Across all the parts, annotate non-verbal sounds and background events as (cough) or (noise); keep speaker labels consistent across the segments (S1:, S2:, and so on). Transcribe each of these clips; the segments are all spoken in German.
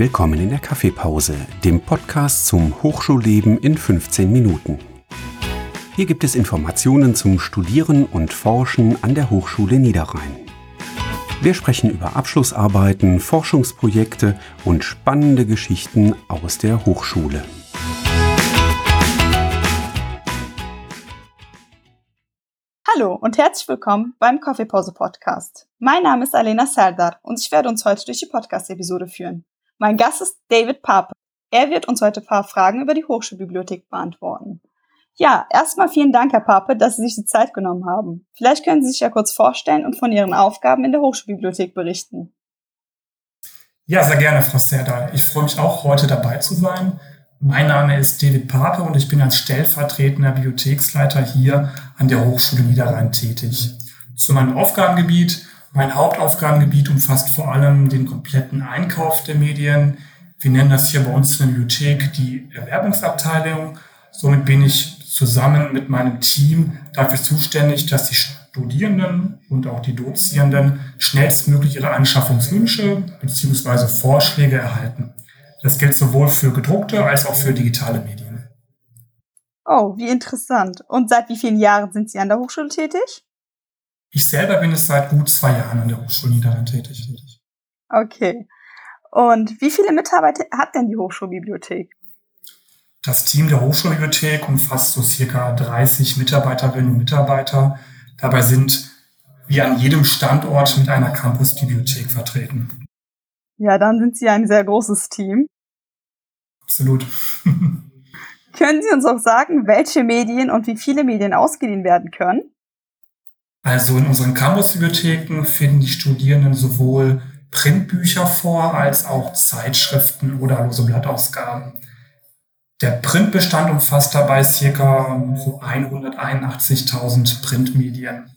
S1: Willkommen in der Kaffeepause, dem Podcast zum Hochschulleben in 15 Minuten. Hier gibt es Informationen zum Studieren und Forschen an der Hochschule Niederrhein. Wir sprechen über Abschlussarbeiten, Forschungsprojekte und spannende Geschichten aus der Hochschule.
S2: Hallo und herzlich willkommen beim Kaffeepause Podcast. Mein Name ist Alena Serdar und ich werde uns heute durch die Podcast-Episode führen. Mein Gast ist David Pape. Er wird uns heute ein paar Fragen über die Hochschulbibliothek beantworten. Ja, erstmal vielen Dank, Herr Pape, dass Sie sich die Zeit genommen haben. Vielleicht können Sie sich ja kurz vorstellen und von Ihren Aufgaben in der Hochschulbibliothek berichten.
S3: Ja, sehr gerne, Frau Serdal. Ich freue mich auch, heute dabei zu sein. Mein Name ist David Pape und ich bin als stellvertretender Bibliotheksleiter hier an der Hochschule Niederrhein tätig. Zu meinem Aufgabengebiet mein Hauptaufgabengebiet umfasst vor allem den kompletten Einkauf der Medien. Wir nennen das hier bei uns in der Bibliothek die Erwerbungsabteilung. Somit bin ich zusammen mit meinem Team dafür zuständig, dass die Studierenden und auch die Dozierenden schnellstmöglich ihre Anschaffungswünsche bzw. Vorschläge erhalten. Das gilt sowohl für gedruckte als auch für digitale Medien.
S2: Oh, wie interessant. Und seit wie vielen Jahren sind Sie an der Hochschule tätig?
S3: Ich selber bin es seit gut zwei Jahren an der Hochschule Niederrhein tätig.
S2: Okay. Und wie viele Mitarbeiter hat denn die Hochschulbibliothek?
S3: Das Team der Hochschulbibliothek umfasst so circa 30 Mitarbeiterinnen und Mitarbeiter. Dabei sind wir an jedem Standort mit einer Campusbibliothek vertreten.
S2: Ja, dann sind Sie ein sehr großes Team.
S3: Absolut. (laughs)
S2: können Sie uns auch sagen, welche Medien und wie viele Medien ausgeliehen werden können?
S3: Also in unseren Campusbibliotheken finden die Studierenden sowohl Printbücher vor als auch Zeitschriften oder lose Blattausgaben. Der Printbestand umfasst dabei circa so 181.000 Printmedien.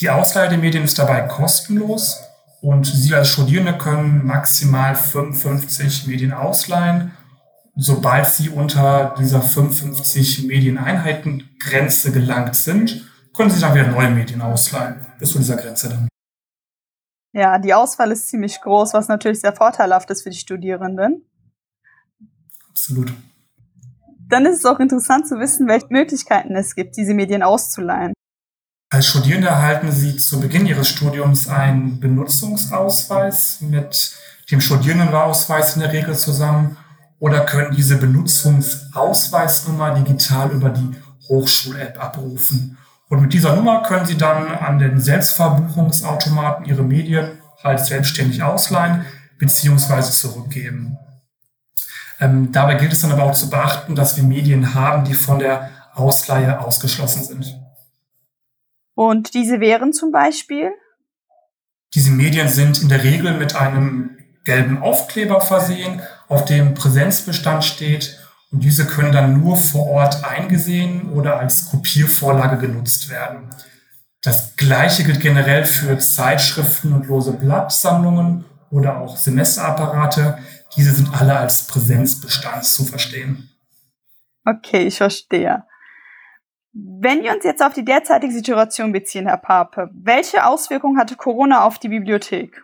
S3: Die Ausleihe der Medien ist dabei kostenlos und Sie als Studierende können maximal 55 Medien ausleihen. Sobald Sie unter dieser 55 Medieneinheitengrenze gelangt sind, können Sie dann wieder neue Medien ausleihen, bis zu dieser Grenze dann.
S2: Ja, die Auswahl ist ziemlich groß, was natürlich sehr vorteilhaft ist für die Studierenden.
S3: Absolut.
S2: Dann ist es auch interessant zu wissen, welche Möglichkeiten es gibt, diese Medien auszuleihen.
S3: Als Studierende erhalten Sie zu Beginn Ihres Studiums einen Benutzungsausweis mit dem Studierendenausweis in der Regel zusammen oder können diese Benutzungsausweisnummer digital über die Hochschul-App abrufen. Und mit dieser Nummer können Sie dann an den Selbstverbuchungsautomaten Ihre Medien halt selbstständig ausleihen bzw. zurückgeben. Ähm, dabei gilt es dann aber auch zu beachten, dass wir Medien haben, die von der Ausleihe ausgeschlossen sind.
S2: Und diese wären zum Beispiel?
S3: Diese Medien sind in der Regel mit einem gelben Aufkleber versehen, auf dem Präsenzbestand steht und diese können dann nur vor Ort eingesehen oder als Kopiervorlage genutzt werden. Das Gleiche gilt generell für Zeitschriften und lose Blattsammlungen oder auch Semesterapparate. Diese sind alle als Präsenzbestand zu verstehen.
S2: Okay, ich verstehe. Wenn wir uns jetzt auf die derzeitige Situation beziehen, Herr Pape, welche Auswirkungen hatte Corona auf die Bibliothek?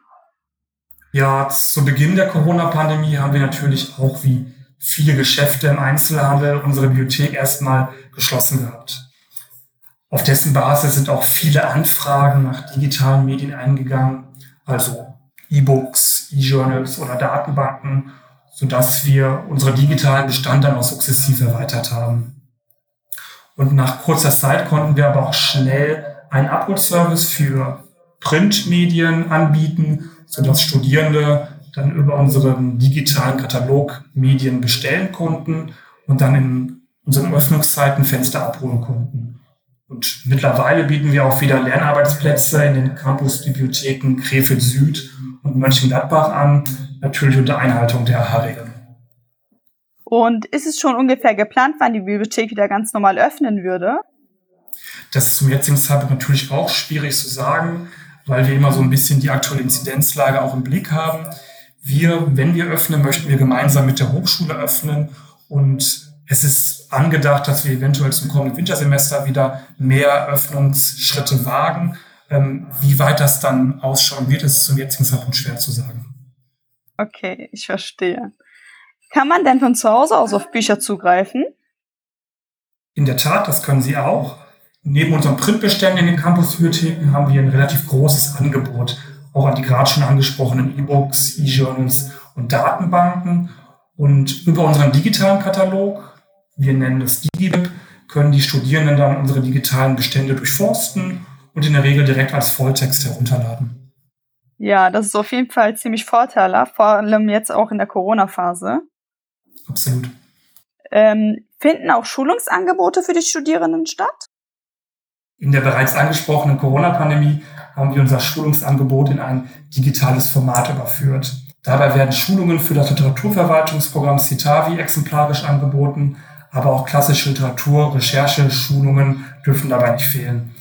S3: Ja, zu Beginn der Corona-Pandemie haben wir natürlich auch wie viele Geschäfte im Einzelhandel unsere Bibliothek erstmal geschlossen gehabt. Auf dessen Basis sind auch viele Anfragen nach digitalen Medien eingegangen, also E-Books, E-Journals oder Datenbanken, sodass wir unsere digitalen Bestand dann auch sukzessive erweitert haben. Und nach kurzer Zeit konnten wir aber auch schnell einen Upload-Service für Printmedien anbieten, sodass Studierende dann über unseren digitalen Katalog Medien bestellen konnten und dann in unseren Öffnungszeitenfenster abholen konnten. Und mittlerweile bieten wir auch wieder Lernarbeitsplätze in den Campusbibliotheken Krefeld Süd und Mönchengladbach an, natürlich unter Einhaltung der AHA-Regeln.
S2: Und ist es schon ungefähr geplant, wann die Bibliothek wieder ganz normal öffnen würde?
S3: Das ist zum jetzigen Zeitpunkt natürlich auch schwierig zu sagen, weil wir immer so ein bisschen die aktuelle Inzidenzlage auch im Blick haben. Wir, wenn wir öffnen, möchten wir gemeinsam mit der Hochschule öffnen und es ist angedacht, dass wir eventuell zum kommenden Wintersemester wieder mehr Öffnungsschritte wagen. Ähm, wie weit das dann ausschauen wird, ist zum jetzigen Zeitpunkt schwer zu sagen.
S2: Okay, ich verstehe. Kann man denn von zu Hause aus auf Bücher zugreifen?
S3: In der Tat, das können Sie auch. Neben unseren Printbeständen in den Campusbibliotheken haben wir ein relativ großes Angebot, auch an die gerade schon angesprochenen E-Books, E-Journals und Datenbanken. Und über unseren digitalen Katalog, wir nennen das DigiWeb, können die Studierenden dann unsere digitalen Bestände durchforsten und in der Regel direkt als Volltext herunterladen.
S2: Ja, das ist auf jeden Fall ziemlich vorteilhaft, vor allem jetzt auch in der Corona-Phase.
S3: Absolut.
S2: Ähm, finden auch Schulungsangebote für die Studierenden statt?
S3: In der bereits angesprochenen Corona-Pandemie haben wir unser Schulungsangebot in ein digitales Format überführt. Dabei werden Schulungen für das Literaturverwaltungsprogramm Citavi exemplarisch angeboten, aber auch klassische Literatur, Recherche, Schulungen dürfen dabei nicht fehlen.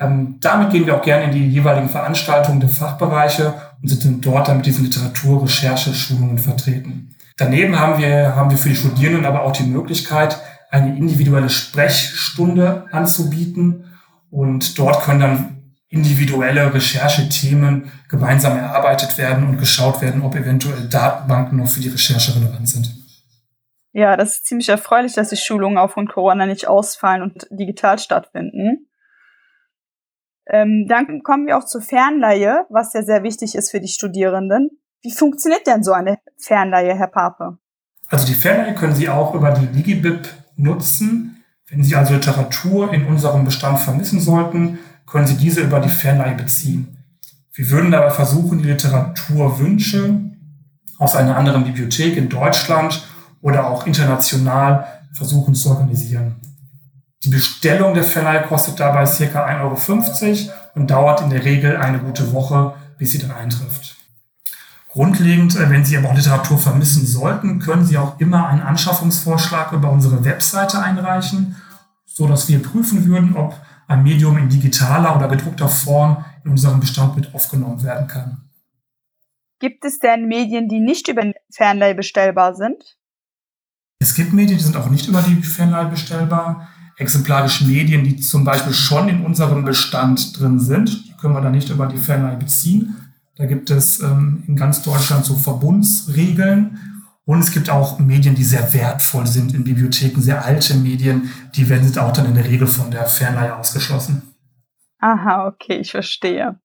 S3: Ähm, damit gehen wir auch gerne in die jeweiligen Veranstaltungen der Fachbereiche und sind dort dann mit diesen Literatur-, Recherche, Schulungen vertreten. Daneben haben wir, haben wir für die Studierenden aber auch die Möglichkeit, eine individuelle Sprechstunde anzubieten, und dort können dann individuelle Recherchethemen gemeinsam erarbeitet werden und geschaut werden, ob eventuell Datenbanken noch für die Recherche relevant sind.
S2: Ja, das ist ziemlich erfreulich, dass die Schulungen aufgrund Corona nicht ausfallen und digital stattfinden. Ähm, dann kommen wir auch zur Fernleihe, was ja sehr wichtig ist für die Studierenden. Wie funktioniert denn so eine Fernleihe, Herr Pape?
S3: Also die Fernleihe können Sie auch über die DigiBib nutzen. Wenn Sie also Literatur in unserem Bestand vermissen sollten, können Sie diese über die Fernleihe beziehen. Wir würden dabei versuchen, die Literaturwünsche aus einer anderen Bibliothek in Deutschland oder auch international versuchen zu organisieren. Die Bestellung der Fernleihe kostet dabei ca. 1,50 Euro und dauert in der Regel eine gute Woche, bis sie dann eintrifft. Grundlegend, äh, wenn Sie aber auch Literatur vermissen sollten, können Sie auch immer einen Anschaffungsvorschlag über unsere Webseite einreichen, so dass wir prüfen würden, ob ein Medium in digitaler oder gedruckter Form in unserem Bestand mit aufgenommen werden kann.
S2: Gibt es denn Medien, die nicht über Fernleih bestellbar sind?
S3: Es gibt Medien, die sind auch nicht über die Fernleih bestellbar. Exemplarische Medien, die zum Beispiel schon in unserem Bestand drin sind, die können wir dann nicht über die Fernleih beziehen. Da gibt es ähm, in ganz Deutschland so Verbundsregeln. Und es gibt auch Medien, die sehr wertvoll sind in Bibliotheken, sehr alte Medien, die werden auch dann in der Regel von der Fernleihe ausgeschlossen.
S2: Aha, okay, ich verstehe.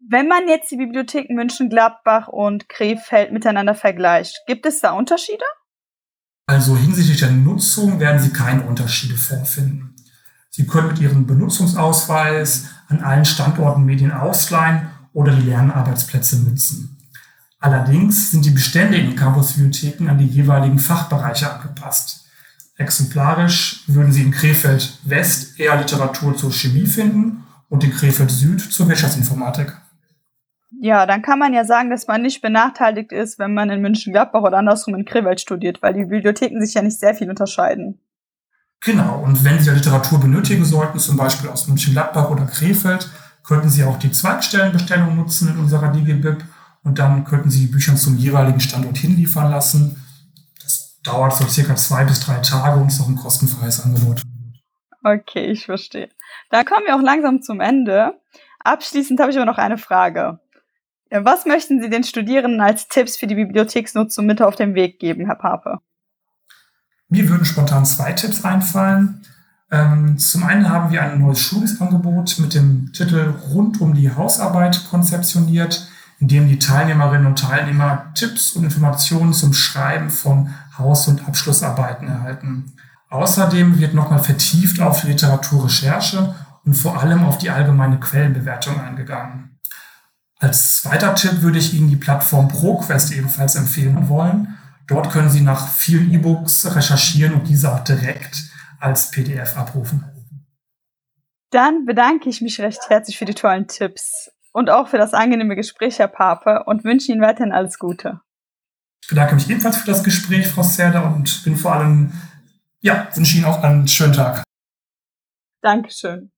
S2: Wenn man jetzt die Bibliotheken München, Gladbach und Krefeld miteinander vergleicht, gibt es da Unterschiede?
S3: Also hinsichtlich der Nutzung werden Sie keine Unterschiede vorfinden. Sie können mit Ihrem Benutzungsausweis an allen Standorten Medien ausleihen oder die Lernarbeitsplätze nutzen. Allerdings sind die Bestände in den Campusbibliotheken an die jeweiligen Fachbereiche angepasst. Exemplarisch würden Sie in Krefeld West eher Literatur zur Chemie finden und in Krefeld Süd zur Wirtschaftsinformatik.
S2: Ja, dann kann man ja sagen, dass man nicht benachteiligt ist, wenn man in München-Gladbach oder andersrum in Krefeld studiert, weil die Bibliotheken sich ja nicht sehr viel unterscheiden.
S3: Genau, und wenn Sie Literatur benötigen sollten, zum Beispiel aus München-Gladbach oder Krefeld, könnten Sie auch die Zweigstellenbestellung nutzen in unserer DigiBib und dann könnten Sie die Bücher zum jeweiligen Standort hinliefern lassen. Das dauert so circa zwei bis drei Tage und ist noch ein kostenfreies Angebot.
S2: Okay, ich verstehe. Dann kommen wir auch langsam zum Ende. Abschließend habe ich aber noch eine Frage. Was möchten Sie den Studierenden als Tipps für die Bibliotheksnutzung mit auf den Weg geben, Herr Pape?
S3: Mir würden spontan zwei Tipps einfallen. Ähm, zum einen haben wir ein neues Schulungsangebot mit dem Titel Rund um die Hausarbeit konzeptioniert, in dem die Teilnehmerinnen und Teilnehmer Tipps und Informationen zum Schreiben von Haus- und Abschlussarbeiten erhalten. Außerdem wird nochmal vertieft auf Literaturrecherche und vor allem auf die allgemeine Quellenbewertung eingegangen. Als zweiter Tipp würde ich Ihnen die Plattform ProQuest ebenfalls empfehlen wollen. Dort können Sie nach vielen E-Books recherchieren und diese auch direkt als PDF abrufen.
S2: Dann bedanke ich mich recht herzlich für die tollen Tipps und auch für das angenehme Gespräch, Herr Pape, und wünsche Ihnen weiterhin alles Gute.
S3: Ich bedanke mich ebenfalls für das Gespräch, Frau Serda, und bin vor allem, ja, wünsche Ihnen auch einen schönen Tag.
S2: Dankeschön.